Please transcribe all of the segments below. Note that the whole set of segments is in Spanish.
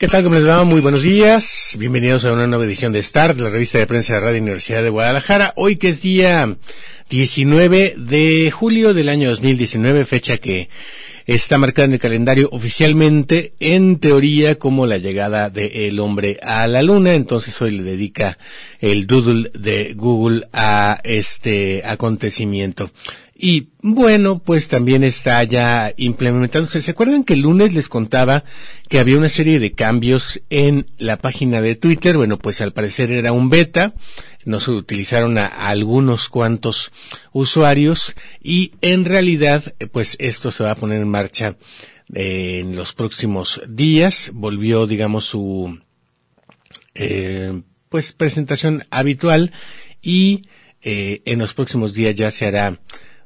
¿Qué tal? ¿Cómo les va? Muy buenos días. Bienvenidos a una nueva edición de Start, la revista de prensa de Radio Universidad de Guadalajara. Hoy que es día 19 de julio del año 2019, fecha que está marcada en el calendario oficialmente, en teoría, como la llegada del hombre a la luna. Entonces hoy le dedica el doodle de Google a este acontecimiento. Y bueno, pues también está ya implementándose. ¿Se acuerdan que el lunes les contaba que había una serie de cambios en la página de Twitter? Bueno, pues al parecer era un beta. No se utilizaron a, algunos cuantos usuarios y en realidad, pues esto se va a poner en marcha eh, en los próximos días. Volvió, digamos, su eh, pues presentación habitual y eh, en los próximos días ya se hará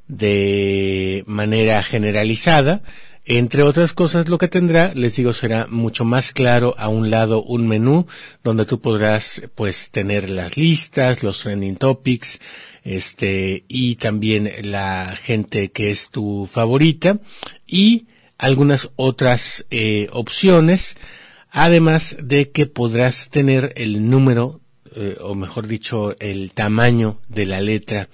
de manera generalizada. Entre otras cosas, lo que tendrá, les digo, será mucho más claro a un lado un menú donde tú podrás, pues, tener las listas, los trending topics, este, y también la gente que es tu favorita y algunas otras eh, opciones, además de que podrás tener el número, eh, o mejor dicho, el tamaño de la letra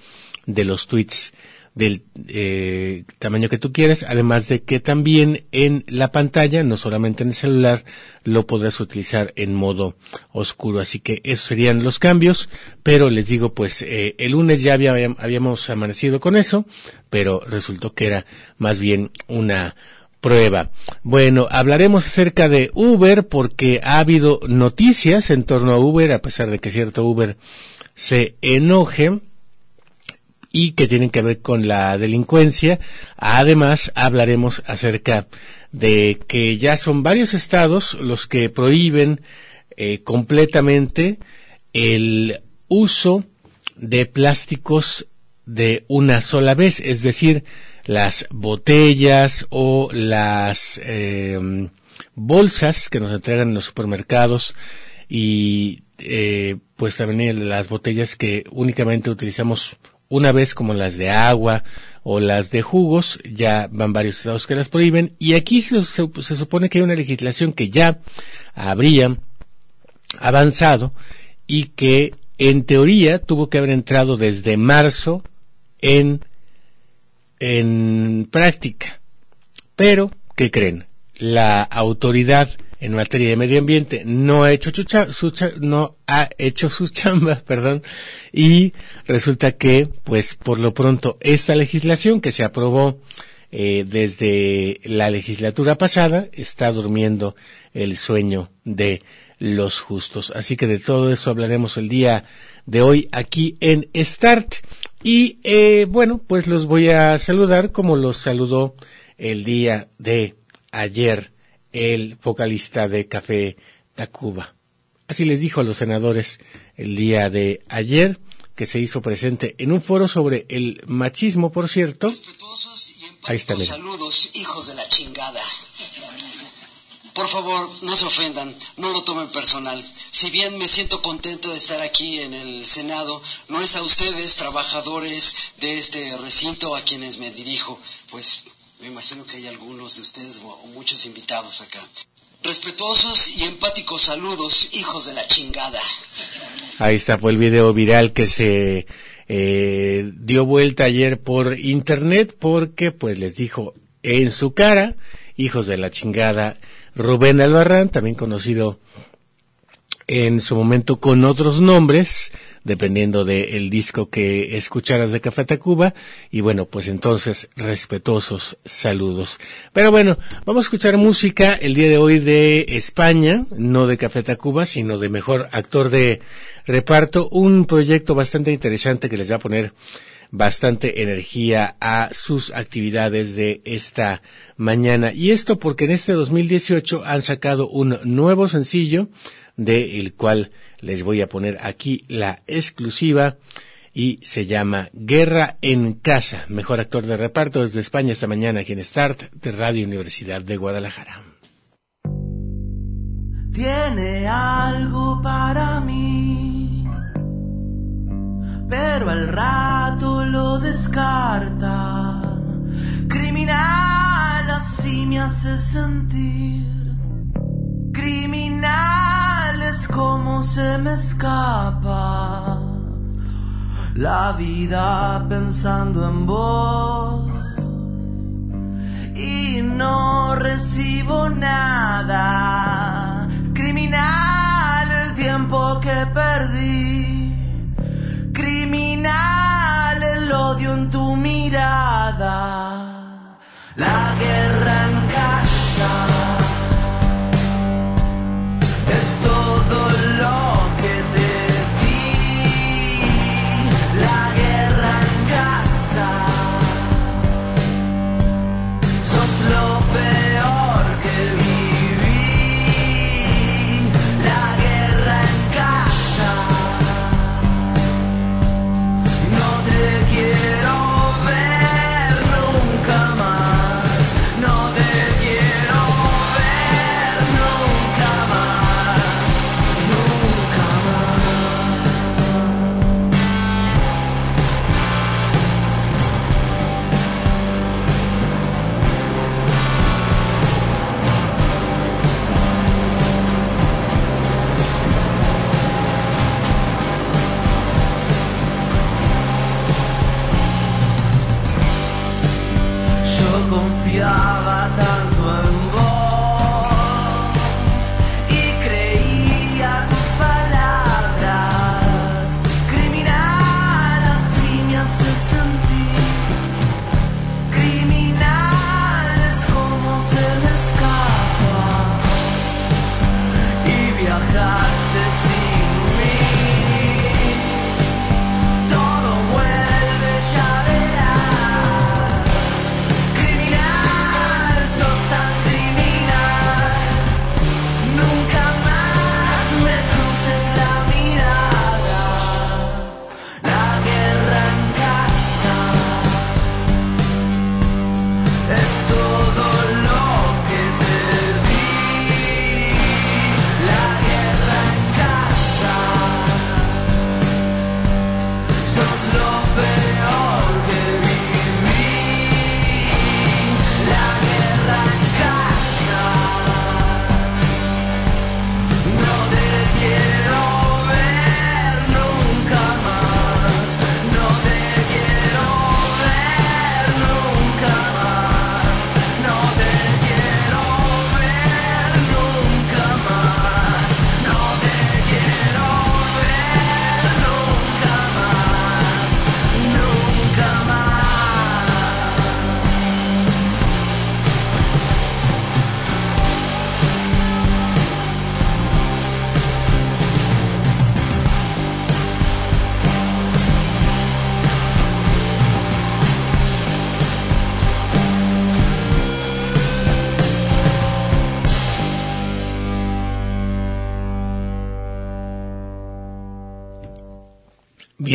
de los tweets del eh, tamaño que tú quieres, además de que también en la pantalla, no solamente en el celular, lo podrás utilizar en modo oscuro. Así que esos serían los cambios, pero les digo, pues eh, el lunes ya habíamos amanecido con eso, pero resultó que era más bien una prueba. Bueno, hablaremos acerca de Uber porque ha habido noticias en torno a Uber, a pesar de que cierto Uber se enoje y que tienen que ver con la delincuencia. Además, hablaremos acerca de que ya son varios estados los que prohíben eh, completamente el uso de plásticos de una sola vez, es decir, las botellas o las em, bolsas que nos entregan en los supermercados y eh, pues también las botellas que únicamente utilizamos una vez como las de agua o las de jugos, ya van varios estados que las prohíben, y aquí se, supone que hay una legislación que ya habría avanzado y que en teoría tuvo que haber entrado desde marzo en, en práctica. Pero, ¿qué creen? La autoridad en materia de medio ambiente no ha hecho su, no ha hecho sus chambas, perdón, y resulta que, pues, por lo pronto, esta legislación que se aprobó eh, desde la legislatura pasada está durmiendo el sueño de los justos. Así que de todo eso hablaremos el día de hoy aquí en Start. Y eh, bueno, pues los voy a saludar como los saludó el día de ayer el vocalista de Café Tacuba. Así les dijo a los senadores el día de ayer, que se hizo presente en un foro sobre el machismo, por cierto. Ahí está, Saludos, hijos de la chingada. Por favor, no se ofendan, no lo tomen personal. Si bien me siento contento de estar aquí en el Senado, no es a ustedes, trabajadores de este recinto, a quienes me dirijo, pues me imagino que hay algunos de ustedes o muchos invitados acá. Respetuosos y empáticos saludos, hijos de la chingada. Ahí está, fue el video viral que se eh, dio vuelta ayer por internet porque pues les dijo en su cara, hijos de la chingada, Rubén Albarrán, también conocido en su momento con otros nombres, dependiendo del disco que escucharas de Café Tacuba. Y bueno, pues entonces, respetuosos saludos. Pero bueno, vamos a escuchar música el día de hoy de España, no de Café Tacuba, sino de mejor actor de reparto. Un proyecto bastante interesante que les va a poner bastante energía a sus actividades de esta mañana. Y esto porque en este 2018 han sacado un nuevo sencillo, del cual Les voy a poner aquí la exclusiva y se llama Guerra en Casa, mejor actor de reparto desde España esta mañana aquí en Start de Radio Universidad de Guadalajara. Tiene algo para mí, pero al rato lo descarta. Criminal así me hace sentir. Criminal es como se me escapa la vida pensando en vos y no recibo nada. Criminal el tiempo que perdí. Criminal el odio en tu mirada. La guerra en casa.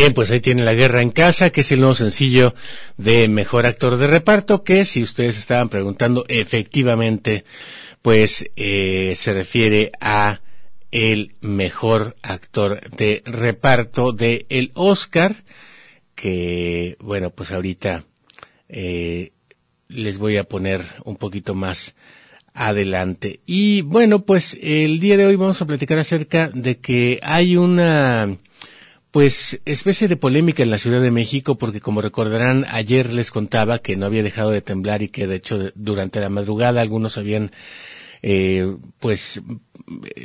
Bien, pues ahí tiene La Guerra en Casa, que es el nuevo sencillo de Mejor Actor de Reparto, que si ustedes estaban preguntando, efectivamente, pues eh, se refiere a el mejor actor de reparto de el Oscar, que bueno, pues ahorita eh, les voy a poner un poquito más adelante. Y bueno, pues el día de hoy vamos a platicar acerca de que hay una pues especie de polémica en la Ciudad de México porque como recordarán ayer les contaba que no había dejado de temblar y que de hecho durante la madrugada algunos habían eh, pues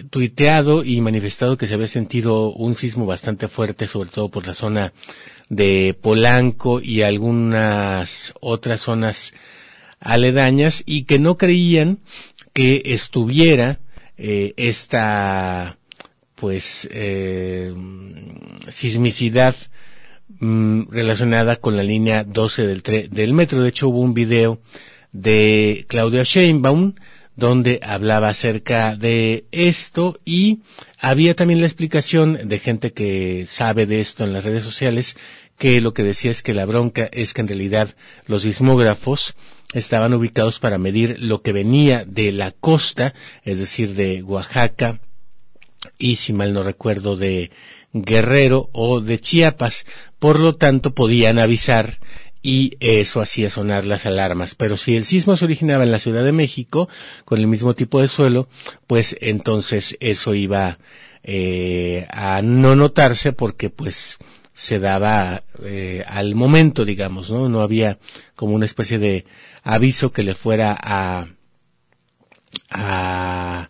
tuiteado y manifestado que se había sentido un sismo bastante fuerte sobre todo por la zona de Polanco y algunas otras zonas aledañas y que no creían que estuviera eh, esta pues eh, sismicidad mm, relacionada con la línea 12 del, tre- del metro. De hecho, hubo un video de Claudia Sheinbaum donde hablaba acerca de esto y había también la explicación de gente que sabe de esto en las redes sociales que lo que decía es que la bronca es que en realidad los sismógrafos estaban ubicados para medir lo que venía de la costa, es decir, de Oaxaca y, si mal no recuerdo, de Guerrero o de Chiapas. Por lo tanto, podían avisar y eso hacía sonar las alarmas. Pero si el sismo se originaba en la Ciudad de México, con el mismo tipo de suelo, pues entonces eso iba eh, a no notarse porque pues se daba eh, al momento, digamos, ¿no? No había como una especie de aviso que le fuera a, a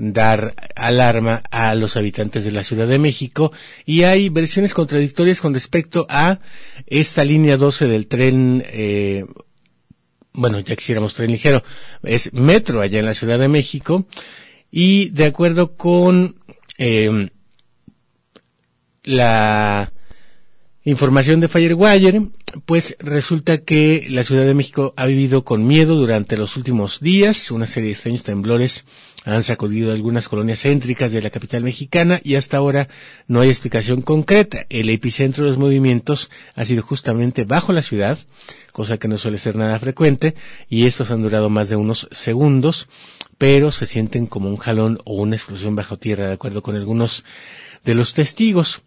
dar alarma a los habitantes de la Ciudad de México. Y hay versiones contradictorias con respecto a esta línea 12 del tren eh, bueno, ya quisiéramos tren ligero, es metro allá en la Ciudad de México. Y de acuerdo con eh, la Información de Firewire, pues resulta que la Ciudad de México ha vivido con miedo durante los últimos días. Una serie de extraños temblores han sacudido algunas colonias céntricas de la capital mexicana y hasta ahora no hay explicación concreta. El epicentro de los movimientos ha sido justamente bajo la ciudad, cosa que no suele ser nada frecuente, y estos han durado más de unos segundos, pero se sienten como un jalón o una explosión bajo tierra, de acuerdo con algunos de los testigos.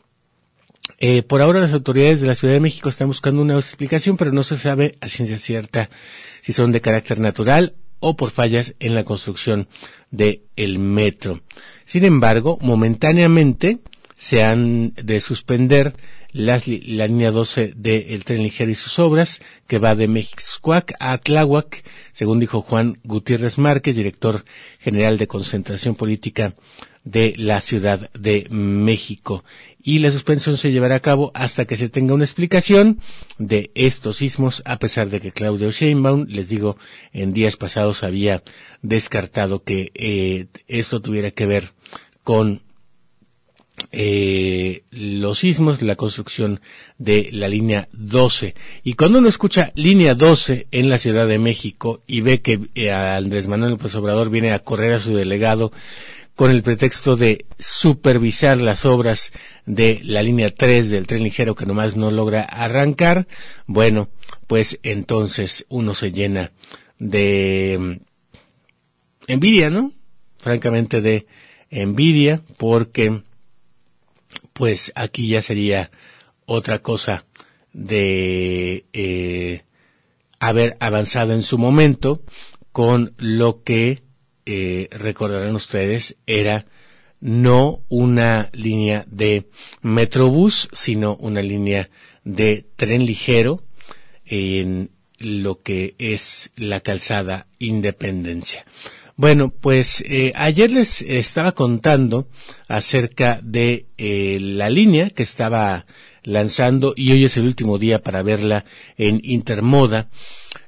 Eh, por ahora las autoridades de la Ciudad de México están buscando una explicación, pero no se sabe a ciencia cierta si son de carácter natural o por fallas en la construcción del el metro. Sin embargo, momentáneamente se han de suspender la línea 12 del tren ligero y sus obras, que va de Mexcoac a Tláhuac, según dijo Juan Gutiérrez Márquez, director general de concentración política de la Ciudad de México y la suspensión se llevará a cabo hasta que se tenga una explicación de estos sismos, a pesar de que Claudio Sheinbaum, les digo, en días pasados había descartado que eh, esto tuviera que ver con eh, los sismos, la construcción de la línea 12. Y cuando uno escucha línea 12 en la Ciudad de México y ve que eh, Andrés Manuel López Obrador viene a correr a su delegado con el pretexto de supervisar las obras de la línea 3 del tren ligero que nomás no logra arrancar, bueno, pues entonces uno se llena de mm, envidia, ¿no? Francamente de envidia porque pues aquí ya sería otra cosa de eh, haber avanzado en su momento con lo que eh, recordarán ustedes, era no una línea de Metrobús, sino una línea de tren ligero en lo que es la calzada Independencia. Bueno, pues eh, ayer les estaba contando acerca de eh, la línea que estaba lanzando y hoy es el último día para verla en Intermoda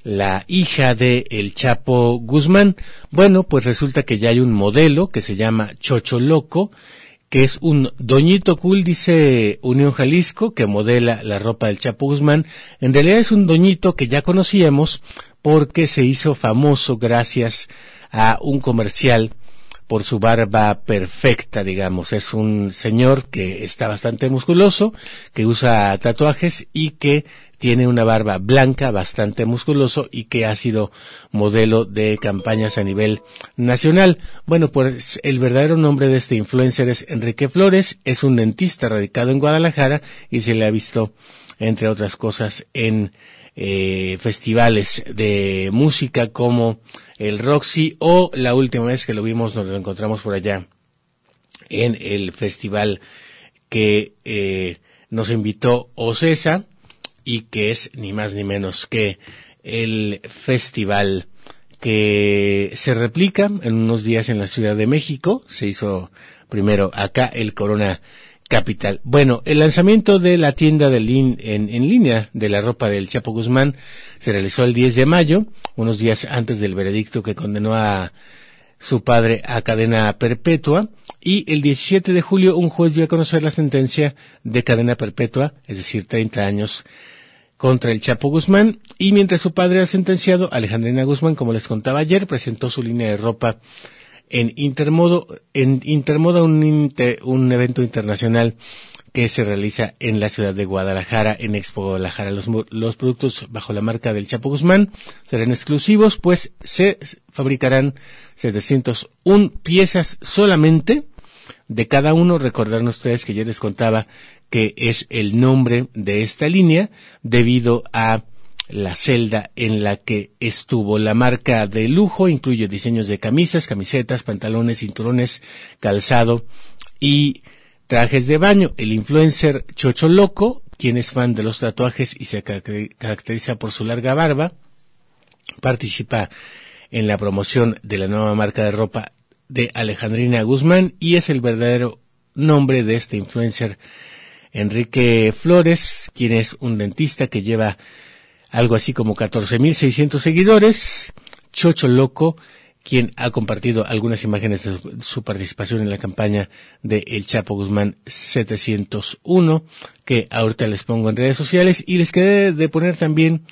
la hija de el Chapo Guzmán. Bueno, pues resulta que ya hay un modelo que se llama Chocho Loco, que es un doñito cool, dice Unión Jalisco, que modela la ropa del Chapo Guzmán. En realidad es un doñito que ya conocíamos porque se hizo famoso gracias a un comercial por su barba perfecta, digamos. Es un señor que está bastante musculoso, que usa tatuajes y que tiene una barba blanca, bastante musculoso y que ha sido modelo de campañas a nivel nacional. Bueno, pues el verdadero nombre de este influencer es Enrique Flores, es un dentista radicado en Guadalajara y se le ha visto, entre otras cosas, en eh, festivales de música como el Roxy o la última vez que lo vimos nos lo encontramos por allá en el festival que eh, nos invitó Ocesa y que es ni más ni menos que el festival que se replica en unos días en la Ciudad de México. Se hizo primero acá el Corona Capital. Bueno, el lanzamiento de la tienda de en, en, línea de la ropa del Chapo Guzmán se realizó el 10 de mayo, unos días antes del veredicto que condenó a su padre a cadena perpetua y el 17 de julio un juez dio a conocer la sentencia de cadena perpetua, es decir, 30 años contra el Chapo Guzmán y mientras su padre era sentenciado, Alejandrina Guzmán, como les contaba ayer, presentó su línea de ropa en Intermodo, en Intermoda, un, inter- un evento internacional que se realiza en la ciudad de Guadalajara, en Expo Guadalajara. Los, los productos bajo la marca del Chapo Guzmán serán exclusivos, pues se fabricarán 701 piezas solamente de cada uno. Recordarán ustedes que ya les contaba que es el nombre de esta línea debido a la celda en la que estuvo. La marca de lujo incluye diseños de camisas, camisetas, pantalones, cinturones, calzado y trajes de baño. El influencer Chocho Loco, quien es fan de los tatuajes y se caracter- caracteriza por su larga barba, participa en la promoción de la nueva marca de ropa de Alejandrina Guzmán y es el verdadero nombre de este influencer Enrique Flores, quien es un dentista que lleva algo así como 14.600 seguidores. Chocho Loco, quien ha compartido algunas imágenes de su, participación en la campaña de El Chapo Guzmán 701, que ahorita les pongo en redes sociales y les quedé de poner también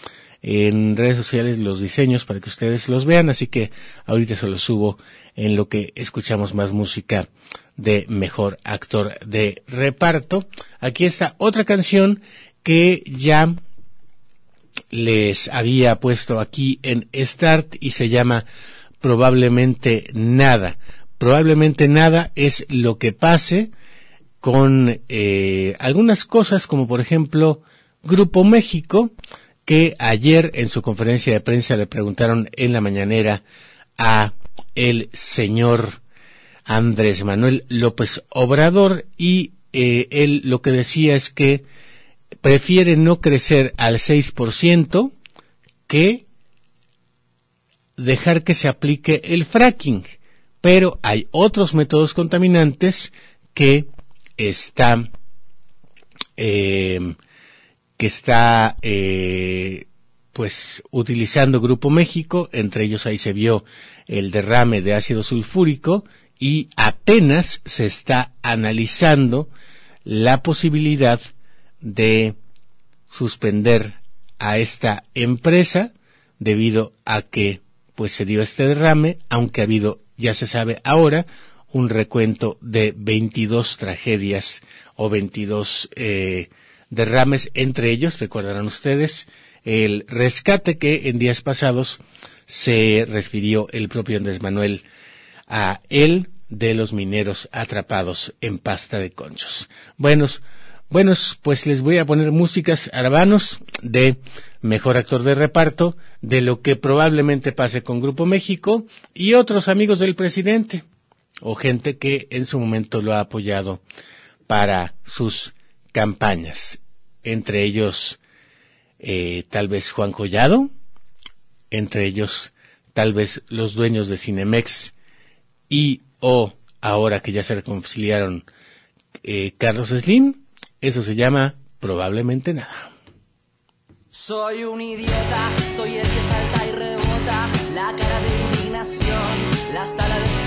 en redes sociales los diseños para que ustedes los vean, así que ahorita se los subo en lo que escuchamos más música de mejor actor de reparto. Aquí está otra canción que ya les había puesto aquí en Start y se llama Probablemente Nada. Probablemente nada es lo que pase con eh, algunas cosas como por ejemplo Grupo México que ayer en su conferencia de prensa le preguntaron en la mañanera a el señor Andrés Manuel López Obrador y eh, él lo que decía es que prefiere no crecer al 6% que dejar que se aplique el fracking. Pero hay otros métodos contaminantes que está eh, que está eh, pues utilizando Grupo México, entre ellos ahí se vio el derrame de ácido sulfúrico y apenas se está analizando la posibilidad de suspender a esta empresa debido a que pues se dio este derrame, aunque ha habido, ya se sabe ahora, un recuento de 22 tragedias o 22 eh, derrames, entre ellos, recordarán ustedes, el rescate que en días pasados se refirió el propio Andrés Manuel a él de los mineros atrapados en pasta de conchos. Buenos, buenos, pues les voy a poner músicas arabanos de mejor actor de reparto, de lo que probablemente pase con Grupo México y otros amigos del presidente o gente que en su momento lo ha apoyado para sus campañas. Entre ellos, eh, tal vez Juan Collado, entre ellos, tal vez los dueños de Cinemex y o ahora que ya se reconciliaron eh, Carlos Slim, eso se llama probablemente nada. Soy un idiota, soy el que salta y rebota, la cara de indignación, la sala de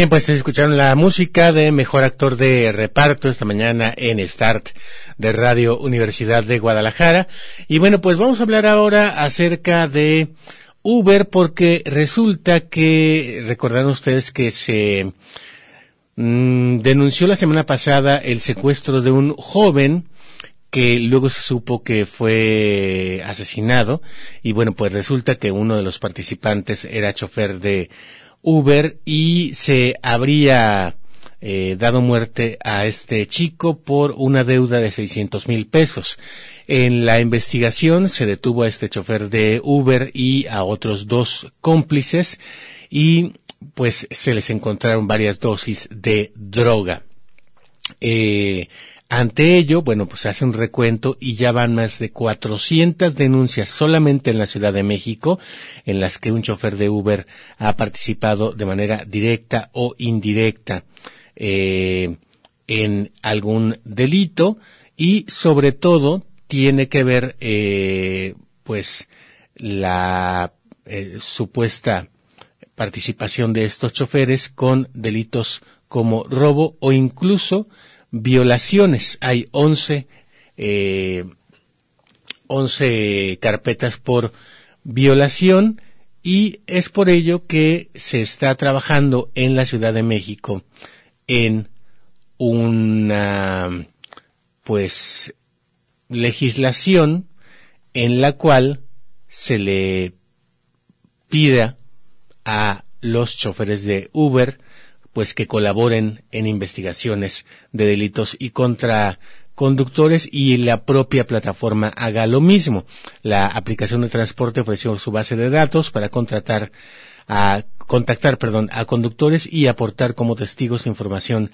Bien, pues escucharon la música de Mejor Actor de Reparto esta mañana en Start de Radio Universidad de Guadalajara. Y bueno, pues vamos a hablar ahora acerca de Uber porque resulta que, recordarán ustedes que se mm, denunció la semana pasada el secuestro de un joven que luego se supo que fue asesinado y bueno, pues resulta que uno de los participantes era chofer de Uber y se habría eh, dado muerte a este chico por una deuda de 600 mil pesos. En la investigación se detuvo a este chofer de Uber y a otros dos cómplices y pues se les encontraron varias dosis de droga. Eh, ante ello, bueno, pues se hace un recuento y ya van más de 400 denuncias solamente en la Ciudad de México en las que un chofer de Uber ha participado de manera directa o indirecta eh, en algún delito y sobre todo tiene que ver eh, pues la eh, supuesta participación de estos choferes con delitos como robo o incluso violaciones. Hay 11, eh, 11 carpetas por violación y es por ello que se está trabajando en la Ciudad de México en una pues legislación en la cual se le pida a los choferes de Uber pues que colaboren en investigaciones de delitos y contra conductores y la propia plataforma haga lo mismo. La aplicación de transporte ofreció su base de datos para contratar a contactar, perdón, a conductores y aportar como testigos información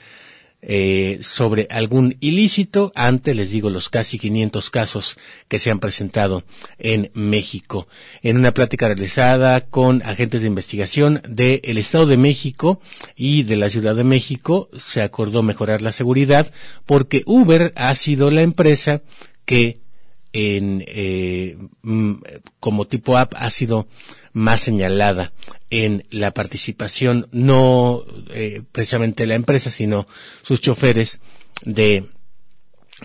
eh, sobre algún ilícito ante, les digo, los casi 500 casos que se han presentado en México. En una plática realizada con agentes de investigación del Estado de México y de la Ciudad de México, se acordó mejorar la seguridad porque Uber ha sido la empresa que en, eh, mm, como tipo app ha sido más señalada en la participación, no eh, precisamente la empresa, sino sus choferes de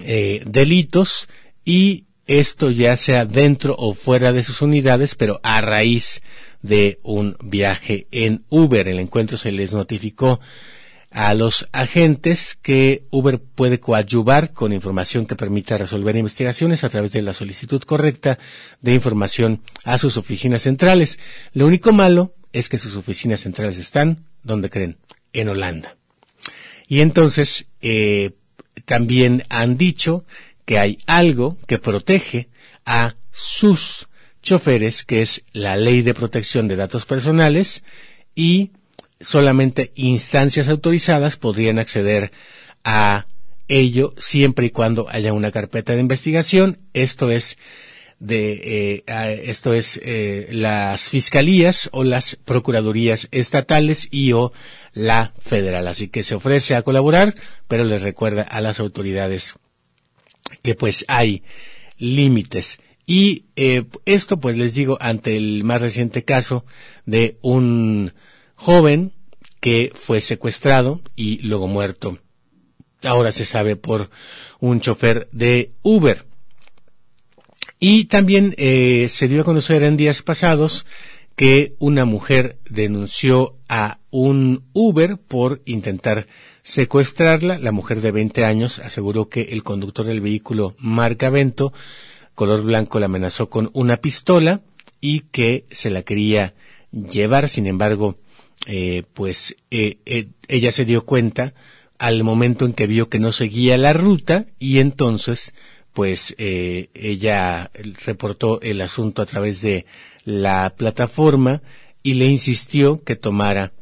eh, delitos y esto ya sea dentro o fuera de sus unidades, pero a raíz de un viaje en Uber. El encuentro se les notificó a los agentes que Uber puede coadyuvar con información que permita resolver investigaciones a través de la solicitud correcta de información a sus oficinas centrales. Lo único malo es que sus oficinas centrales están, donde creen? En Holanda. Y entonces, eh, también han dicho que hay algo que protege a sus choferes, que es la ley de protección de datos personales y solamente instancias autorizadas podrían acceder a ello siempre y cuando haya una carpeta de investigación. Esto es de eh, esto es eh, las fiscalías o las procuradurías estatales y o la federal. Así que se ofrece a colaborar, pero les recuerda a las autoridades que pues hay límites. Y eh, esto pues les digo ante el más reciente caso de un joven que fue secuestrado y luego muerto. Ahora se sabe por un chofer de Uber. Y también eh, se dio a conocer en días pasados que una mujer denunció a un Uber por intentar secuestrarla. La mujer de 20 años aseguró que el conductor del vehículo marca Vento, color blanco, la amenazó con una pistola y que se la quería llevar. Sin embargo, eh, pues eh, eh, ella se dio cuenta al momento en que vio que no seguía la ruta y entonces pues ella reportó el asunto a través de la plataforma y le insistió que tomara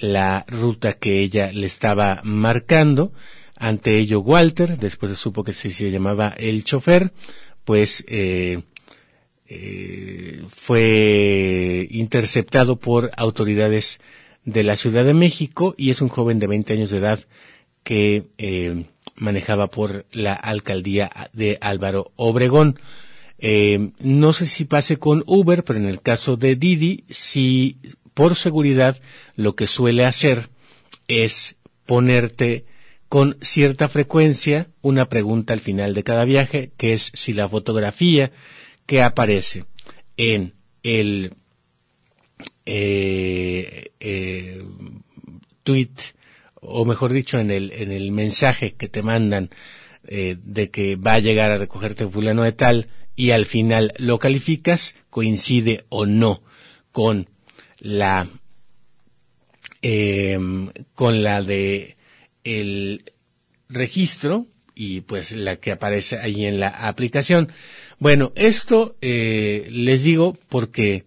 la ruta que ella le estaba marcando. Ante ello, Walter, después se supo que se, llamaba el chofer, pues eh, eh, fue interceptado por autoridades de la Ciudad de México y es un joven de 20 años de edad que eh, manejaba por la alcaldía de Álvaro Obregón. no sé si pase con Uber, pero en el caso de Didi, si por seguridad, lo que suele hacer es ponerte con cierta frecuencia una pregunta al final de cada viaje, que es si la fotografía que aparece en el eh, eh, tweet, o mejor dicho, en el, en el mensaje que te mandan eh, de que va a llegar a recogerte fulano de tal, y al final lo calificas, coincide o no con la em, con la de el registro y pues la que aparece ahí en la aplicación. Bueno, esto eh, les digo porque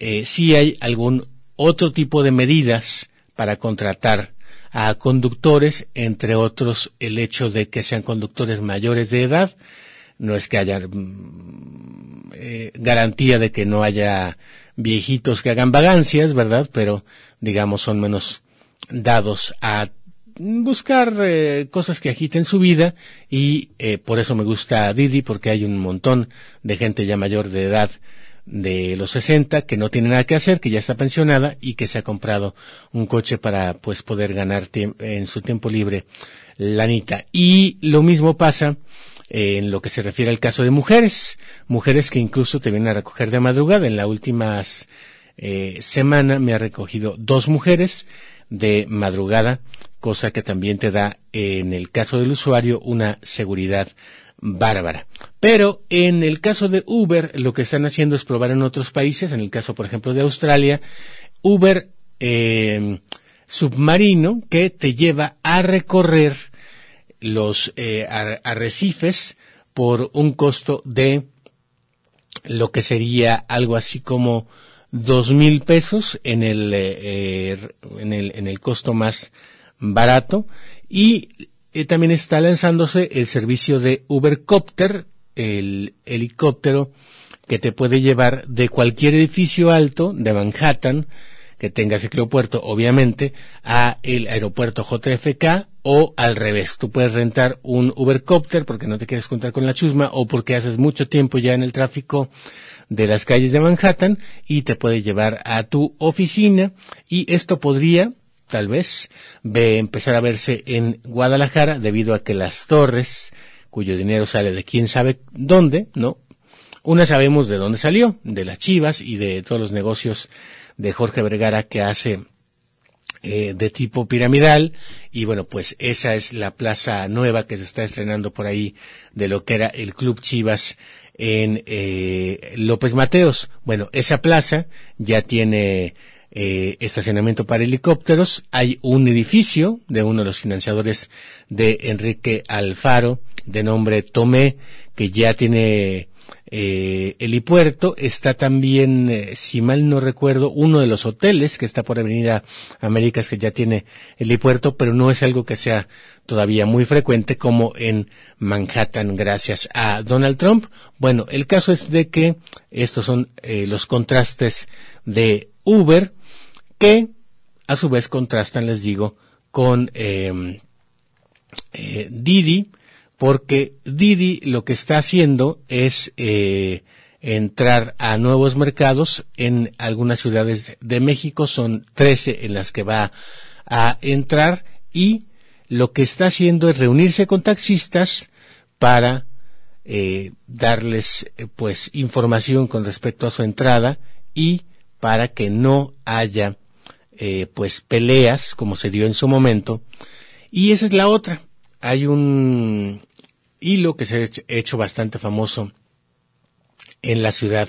eh, si hay algún otro tipo de medidas para contratar a conductores, entre otros el hecho de que sean conductores mayores de edad, no es que haya mm, eh, garantía de que no haya viejitos que hagan vagancias, ¿verdad? Pero, digamos, son menos dados a buscar eh, cosas que agiten su vida y eh, por eso me gusta Didi porque hay un montón de gente ya mayor de edad de los 60 que no tiene nada que hacer, que ya está pensionada y que se ha comprado un coche para pues poder ganar en su tiempo libre lanita. Y lo mismo pasa en lo que se refiere al caso de mujeres, mujeres que incluso te vienen a recoger de madrugada. En la última eh, semana me ha recogido dos mujeres de madrugada, cosa que también te da, en el caso del usuario, una seguridad bárbara. Pero en el caso de Uber, lo que están haciendo es probar en otros países, en el caso, por ejemplo, de Australia, Uber eh, submarino que te lleva a recorrer los eh, arrecifes por un costo de lo que sería algo así como dos mil pesos en el, eh, en el en el costo más barato y eh, también está lanzándose el servicio de Ubercopter el helicóptero que te puede llevar de cualquier edificio alto de Manhattan que tenga ese puerto, obviamente, a el aeropuerto JFK o al revés. Tú puedes rentar un Ubercopter porque no te quieres contar con la chusma o porque haces mucho tiempo ya en el tráfico de las calles de Manhattan y te puede llevar a tu oficina y esto podría tal vez empezar a verse en Guadalajara debido a que las torres cuyo dinero sale de quién sabe dónde, ¿no? Una sabemos de dónde salió, de las chivas y de todos los negocios de Jorge Vergara que hace eh, de tipo piramidal y bueno pues esa es la plaza nueva que se está estrenando por ahí de lo que era el Club Chivas en eh, López Mateos. Bueno, esa plaza ya tiene eh, estacionamiento para helicópteros. Hay un edificio de uno de los financiadores de Enrique Alfaro, de nombre Tomé, que ya tiene eh, helipuerto, está también, eh, si mal no recuerdo, uno de los hoteles que está por Avenida Américas que ya tiene helipuerto, pero no es algo que sea todavía muy frecuente como en Manhattan gracias a Donald Trump. Bueno, el caso es de que estos son eh, los contrastes de Uber que a su vez contrastan, les digo, con em, eh, Didi, porque Didi lo que está haciendo es eh, entrar a nuevos mercados en algunas ciudades de México, son 13 en las que va a entrar y lo que está haciendo es reunirse con taxistas para eh, darles eh, pues información con respecto a su entrada y para que no haya eh, pues peleas como se dio en su momento. Y esa es la otra. Hay un hilo que se ha hecho bastante famoso en la ciudad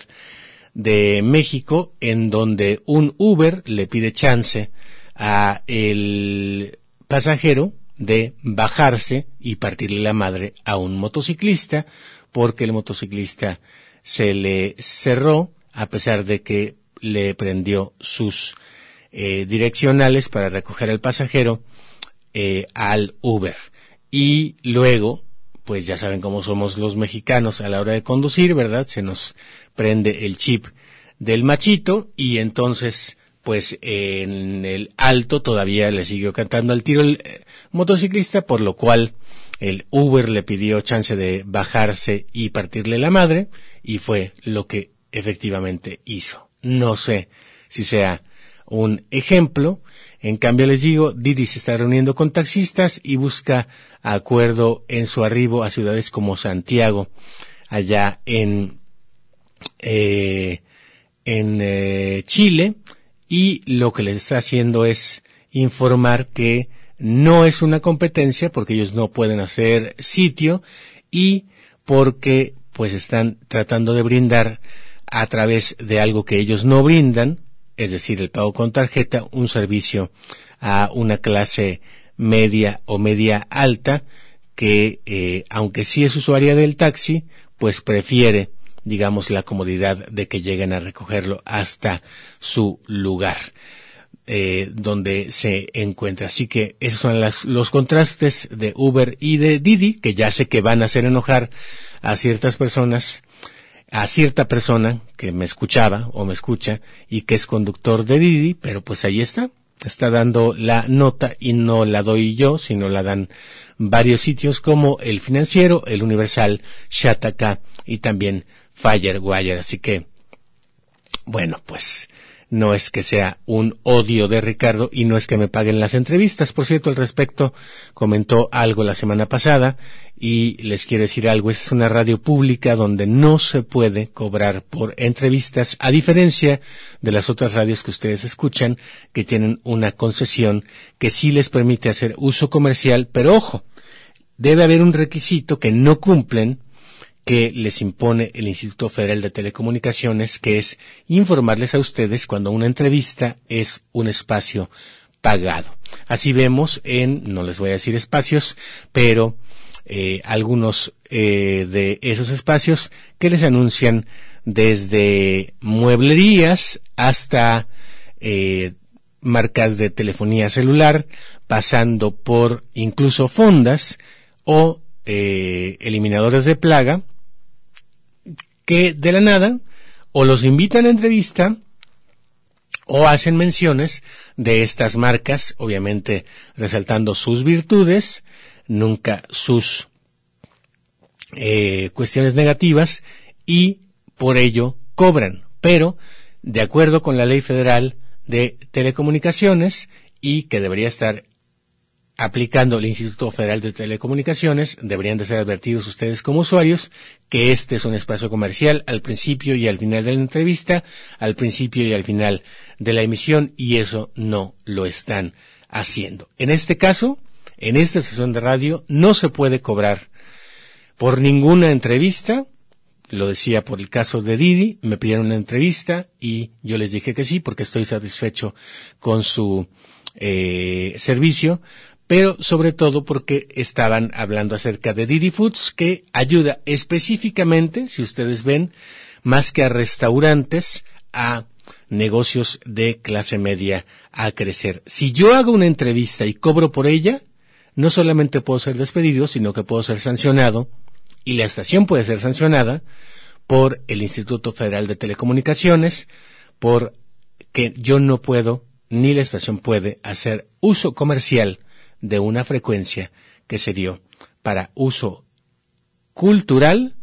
de México en donde un Uber le pide chance a el pasajero de bajarse y partirle la madre a un motociclista porque el motociclista se le cerró a pesar de que le prendió sus eh, direccionales para recoger al pasajero eh, al Uber. Y luego, pues ya saben cómo somos los mexicanos a la hora de conducir, ¿verdad? Se nos prende el chip del machito y entonces pues en el alto todavía le siguió cantando al tiro el eh, motociclista, por lo cual el Uber le pidió chance de bajarse y partirle la madre, y fue lo que efectivamente hizo. No sé si sea un ejemplo. En cambio les digo, Didi se está reuniendo con taxistas y busca acuerdo en su arribo a ciudades como Santiago, allá en, eh, en eh, Chile, y lo que les está haciendo es informar que no es una competencia porque ellos no pueden hacer sitio y porque pues están tratando de brindar a través de algo que ellos no brindan, es decir, el pago con tarjeta, un servicio a una clase media o media alta que, eh, aunque sí es usuaria del taxi, pues prefiere digamos, la comodidad de que lleguen a recogerlo hasta su lugar. Eh, donde se encuentra. Así que esos son las, los contrastes de Uber y de Didi, que ya sé que van a hacer enojar a ciertas personas, a cierta persona que me escuchaba o me escucha y que es conductor de Didi, pero pues ahí está, está dando la nota y no la doy yo, sino la dan varios sitios como el financiero, el universal, Shataka y también Firewire. Así que, bueno, pues no es que sea un odio de Ricardo y no es que me paguen las entrevistas. Por cierto, al respecto comentó algo la semana pasada y les quiero decir algo. Esta es una radio pública donde no se puede cobrar por entrevistas, a diferencia de las otras radios que ustedes escuchan que tienen una concesión que sí les permite hacer uso comercial, pero ojo, debe haber un requisito que no cumplen que les impone el Instituto Federal de Telecomunicaciones, que es informarles a ustedes cuando una entrevista es un espacio pagado. Así vemos en, no les voy a decir espacios, pero eh, algunos eh, de esos espacios que les anuncian desde mueblerías hasta eh, marcas de telefonía celular, pasando por incluso fondas o eliminadores de plaga, que de la nada o los invitan a entrevista o hacen menciones de estas marcas, obviamente resaltando sus virtudes, nunca sus eh, cuestiones negativas y por ello cobran, pero de acuerdo con la ley federal de telecomunicaciones y que debería estar aplicando el Instituto Federal de Telecomunicaciones, deberían de ser advertidos ustedes como usuarios que este es un espacio comercial al principio y al final de la entrevista, al principio y al final de la emisión, y eso no lo están haciendo. En este caso, en esta sesión de radio, no se puede cobrar por ninguna entrevista, lo decía por el caso de Didi, me pidieron una entrevista y yo les dije que sí porque estoy satisfecho con su eh, servicio, pero sobre todo porque estaban hablando acerca de Didi Foods, que ayuda específicamente, si ustedes ven, más que a restaurantes, a negocios de clase media a crecer. Si yo hago una entrevista y cobro por ella, no solamente puedo ser despedido, sino que puedo ser sancionado, y la estación puede ser sancionada por el Instituto Federal de Telecomunicaciones, por que yo no puedo, ni la estación puede hacer uso comercial de una frecuencia que se dio para uso cultural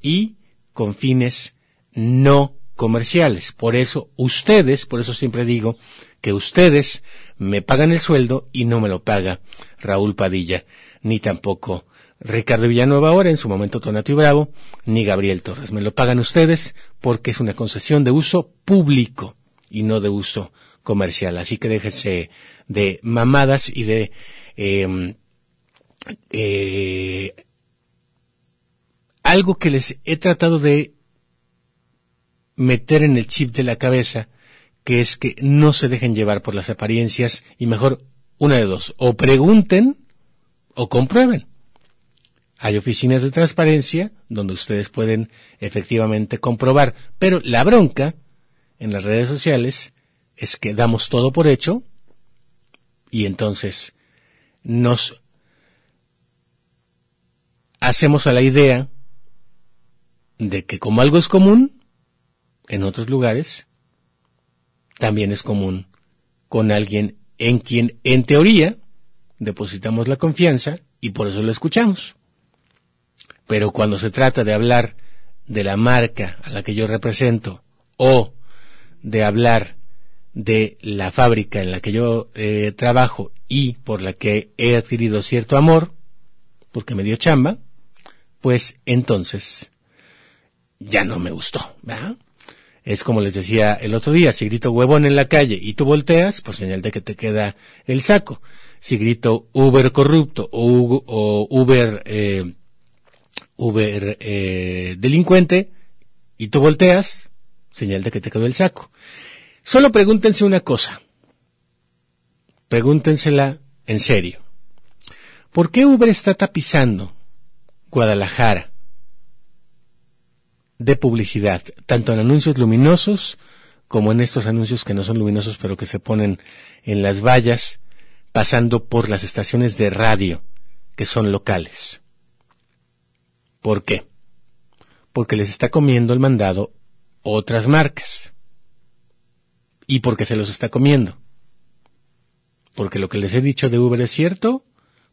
y con fines no comerciales. Por eso ustedes, por eso siempre digo que ustedes me pagan el sueldo y no me lo paga Raúl Padilla, ni tampoco Ricardo Villanueva ahora, en su momento Tonato y Bravo, ni Gabriel Torres. Me lo pagan ustedes porque es una concesión de uso público y no de uso comercial. Así que déjense de mamadas y de em, eh, algo que les he tratado de meter en el chip de la cabeza, que es que no se dejen llevar por las apariencias y mejor una de dos, o pregunten o comprueben. Hay oficinas de transparencia donde ustedes pueden efectivamente comprobar, pero la bronca en las redes sociales es que damos todo por hecho y entonces nos hacemos a la idea de que como algo es común en otros lugares, también es común con alguien en quien en teoría depositamos la confianza y por eso lo escuchamos. Pero cuando se trata de hablar de la marca a la que yo represento o de hablar de la fábrica en la que yo eh, trabajo y por la que he adquirido cierto amor, porque me dio chamba, pues entonces ya no me gustó, ¿verdad? Es como les decía el otro día, si grito huevón en la calle y tú volteas, pues señal de que te queda el saco. Si grito Uber corrupto o, Uber, eh, Uber eh, delincuente y tú volteas, señal de que te quedó el saco. Solo pregúntense una cosa. Pregúntensela en serio. ¿Por qué Uber está tapizando Guadalajara de publicidad, tanto en anuncios luminosos como en estos anuncios que no son luminosos pero que se ponen en las vallas, pasando por las estaciones de radio que son locales. ¿Por qué? Porque les está comiendo el mandado otras marcas. ¿Y porque se los está comiendo? Porque lo que les he dicho de Uber es cierto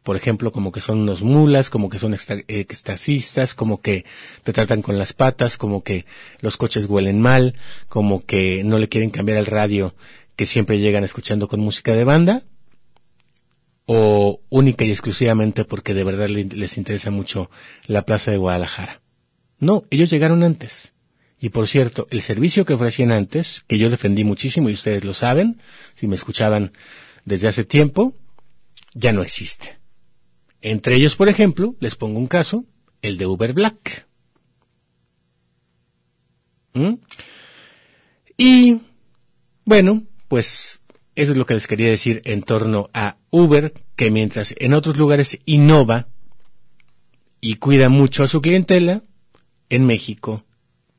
por ejemplo, como que son unos mulas, como que son extasistas, como que te tratan con las patas, como que los coches huelen mal, como que no le quieren cambiar el radio que siempre llegan escuchando con música de banda, o única y exclusivamente porque de verdad les interesa mucho la plaza de Guadalajara. No, ellos llegaron antes. Y por cierto, el servicio que ofrecían antes, que yo defendí muchísimo y ustedes lo saben, si me escuchaban desde hace tiempo, ya no existe. Entre ellos, por ejemplo, les pongo un caso, el de Uber Black. ¿Mm? Y, bueno, pues eso es lo que les quería decir en torno a Uber, que mientras en otros lugares innova y cuida mucho a su clientela, en México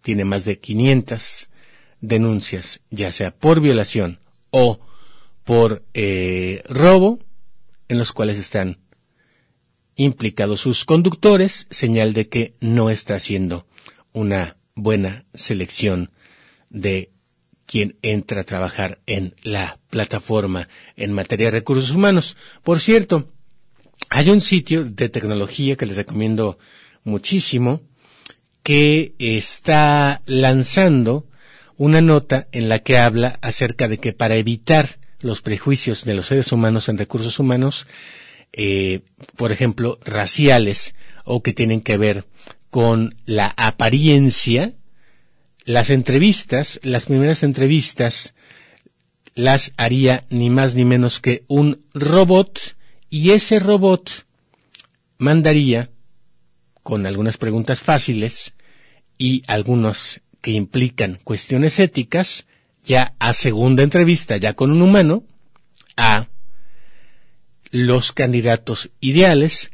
tiene más de 500 denuncias, ya sea por violación o por eh, robo, en los cuales están implicados sus conductores, señal de que no está haciendo una buena selección de quien entra a trabajar en la plataforma en materia de recursos humanos. Por cierto, hay un sitio de tecnología que les recomiendo muchísimo que está lanzando una nota en la que habla acerca de que para evitar los prejuicios de los seres humanos en recursos humanos eh, por ejemplo, raciales o que tienen que ver con la apariencia, las entrevistas, las primeras entrevistas, las haría ni más ni menos que un robot y ese robot mandaría con algunas preguntas fáciles y algunos que implican cuestiones éticas, ya a segunda entrevista, ya con un humano, a los candidatos ideales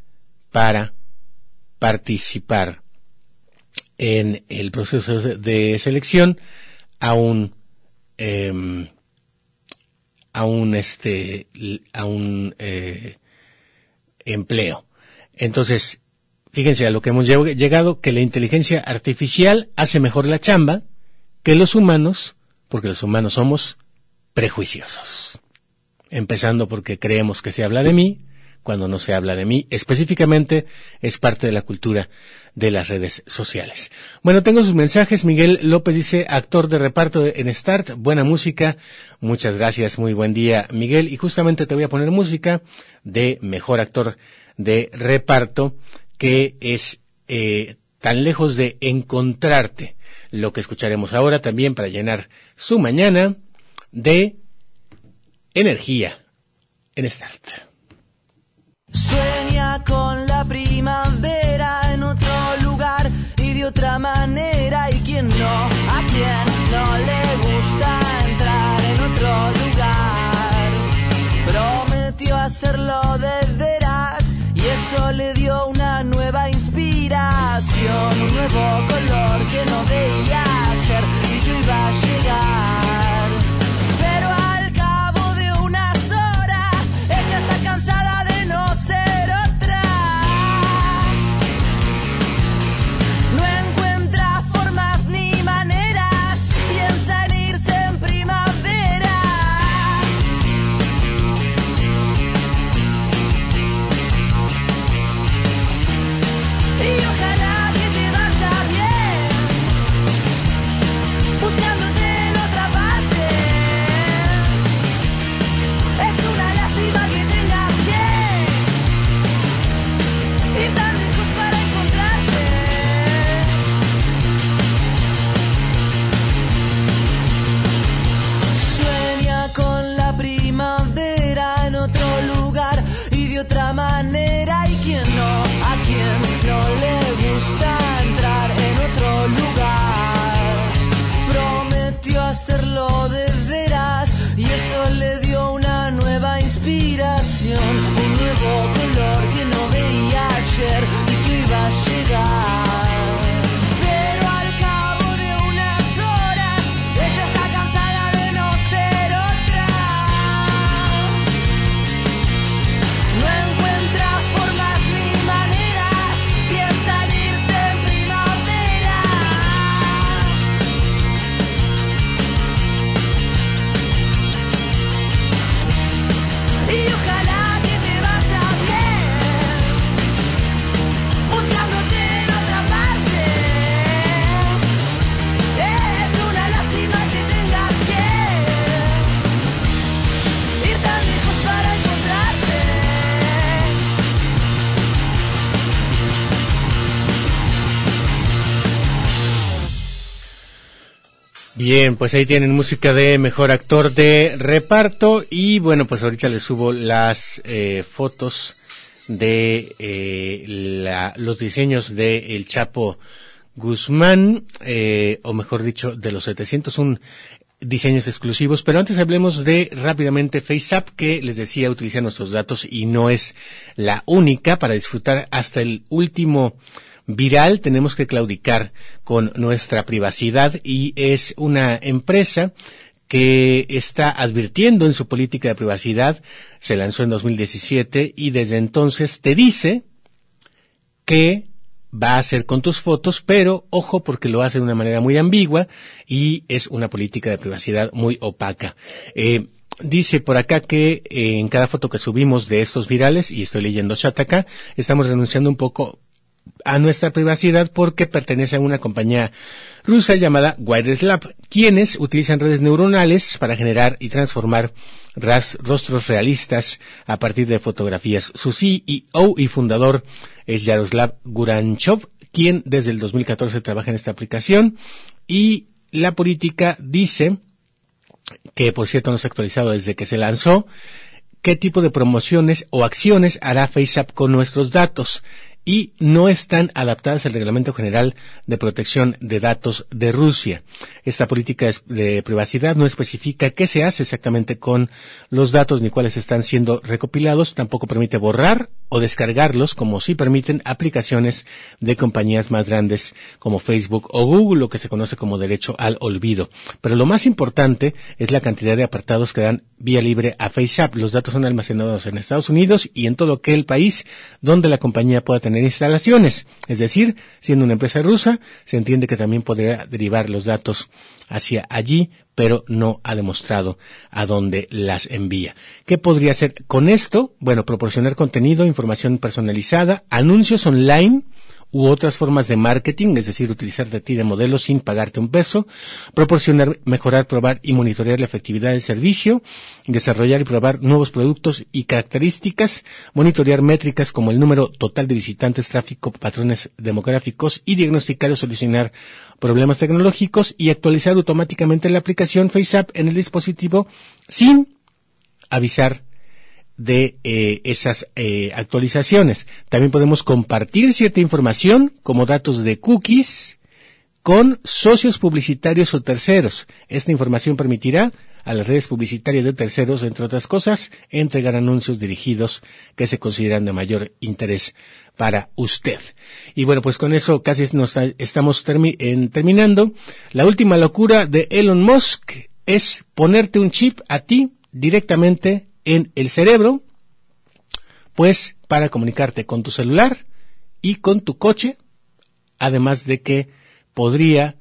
para participar en el proceso de selección a un em, a un este a un eh, empleo. Entonces fíjense a lo que hemos llegado que la inteligencia artificial hace mejor la chamba que los humanos porque los humanos somos prejuiciosos empezando porque creemos que se habla de mí, cuando no se habla de mí. Específicamente es parte de la cultura de las redes sociales. Bueno, tengo sus mensajes. Miguel López dice, actor de reparto en Start, buena música. Muchas gracias, muy buen día, Miguel. Y justamente te voy a poner música de mejor actor de reparto, que es eh, tan lejos de encontrarte. Lo que escucharemos ahora también para llenar su mañana de energía en Start. Sueña con la primavera en otro lugar y de otra manera. Y quien no, a quien no le gusta entrar en otro lugar. Prometió hacerlo de veras y eso le dio una inspiración, un nuevo color que no veía Bien, pues ahí tienen música de mejor actor de reparto y bueno, pues ahorita les subo las eh, fotos de eh, la, los diseños de El Chapo Guzmán, eh, o mejor dicho, de los 701 diseños exclusivos. Pero antes hablemos de rápidamente FaceApp, que les decía utiliza nuestros datos y no es la única para disfrutar hasta el último viral, tenemos que claudicar con nuestra privacidad y es una empresa que está advirtiendo en su política de privacidad, se lanzó en 2017 y desde entonces te dice que va a hacer con tus fotos, pero ojo porque lo hace de una manera muy ambigua y es una política de privacidad muy opaca. Eh, dice por acá que eh, en cada foto que subimos de estos virales, y estoy leyendo chat acá, estamos renunciando un poco a nuestra privacidad porque pertenece a una compañía rusa llamada Wireless Lab, quienes utilizan redes neuronales para generar y transformar rostros realistas a partir de fotografías. Su CEO y fundador es Yaroslav Guranchov, quien desde el 2014 trabaja en esta aplicación y la política dice que por cierto no se ha actualizado desde que se lanzó, qué tipo de promociones o acciones hará FaceApp con nuestros datos y no están adaptadas al Reglamento General de Protección de Datos de Rusia. Esta política de privacidad no especifica qué se hace exactamente con los datos ni cuáles están siendo recopilados, tampoco permite borrar o descargarlos como sí permiten aplicaciones de compañías más grandes como Facebook o Google, lo que se conoce como derecho al olvido. Pero lo más importante es la cantidad de apartados que dan vía libre a FaceApp. Los datos son almacenados en Estados Unidos y en todo aquel país donde la compañía pueda tener instalaciones. Es decir, siendo una empresa rusa, se entiende que también podría derivar los datos hacia allí pero no ha demostrado a dónde las envía. ¿Qué podría hacer con esto? Bueno, proporcionar contenido, información personalizada, anuncios online, u otras formas de marketing, es decir, utilizar de ti de modelo sin pagarte un peso, proporcionar, mejorar, probar y monitorear la efectividad del servicio, desarrollar y probar nuevos productos y características, monitorear métricas como el número total de visitantes, tráfico, patrones demográficos y diagnosticar o solucionar problemas tecnológicos y actualizar automáticamente la aplicación FaceApp en el dispositivo sin avisar de eh, esas eh, actualizaciones. También podemos compartir cierta información como datos de cookies con socios publicitarios o terceros. Esta información permitirá a las redes publicitarias de terceros, entre otras cosas, entregar anuncios dirigidos que se consideran de mayor interés para usted. Y bueno, pues con eso casi nos estamos terminando. La última locura de Elon Musk es ponerte un chip a ti directamente en el cerebro, pues para comunicarte con tu celular y con tu coche, además de que podría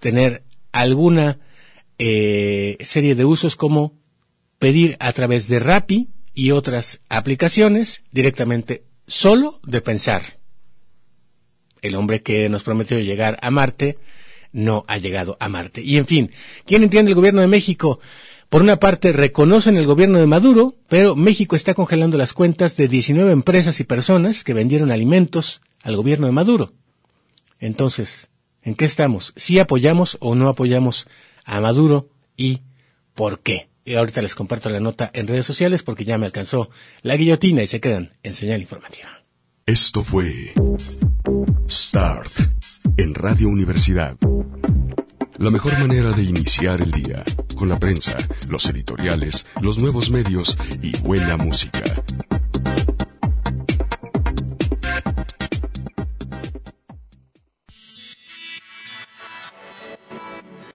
tener alguna eh, serie de usos como pedir a través de Rappi y otras aplicaciones directamente solo de pensar. El hombre que nos prometió llegar a Marte no ha llegado a Marte. Y en fin, ¿quién entiende el gobierno de México? Por una parte, reconocen el gobierno de Maduro, pero México está congelando las cuentas de 19 empresas y personas que vendieron alimentos al gobierno de Maduro. Entonces, ¿en qué estamos? ¿Si apoyamos o no apoyamos a Maduro y por qué? Y ahorita les comparto la nota en redes sociales porque ya me alcanzó la guillotina y se quedan en señal informativa. Esto fue Start en Radio Universidad. La mejor manera de iniciar el día, con la prensa, los editoriales, los nuevos medios y buena música.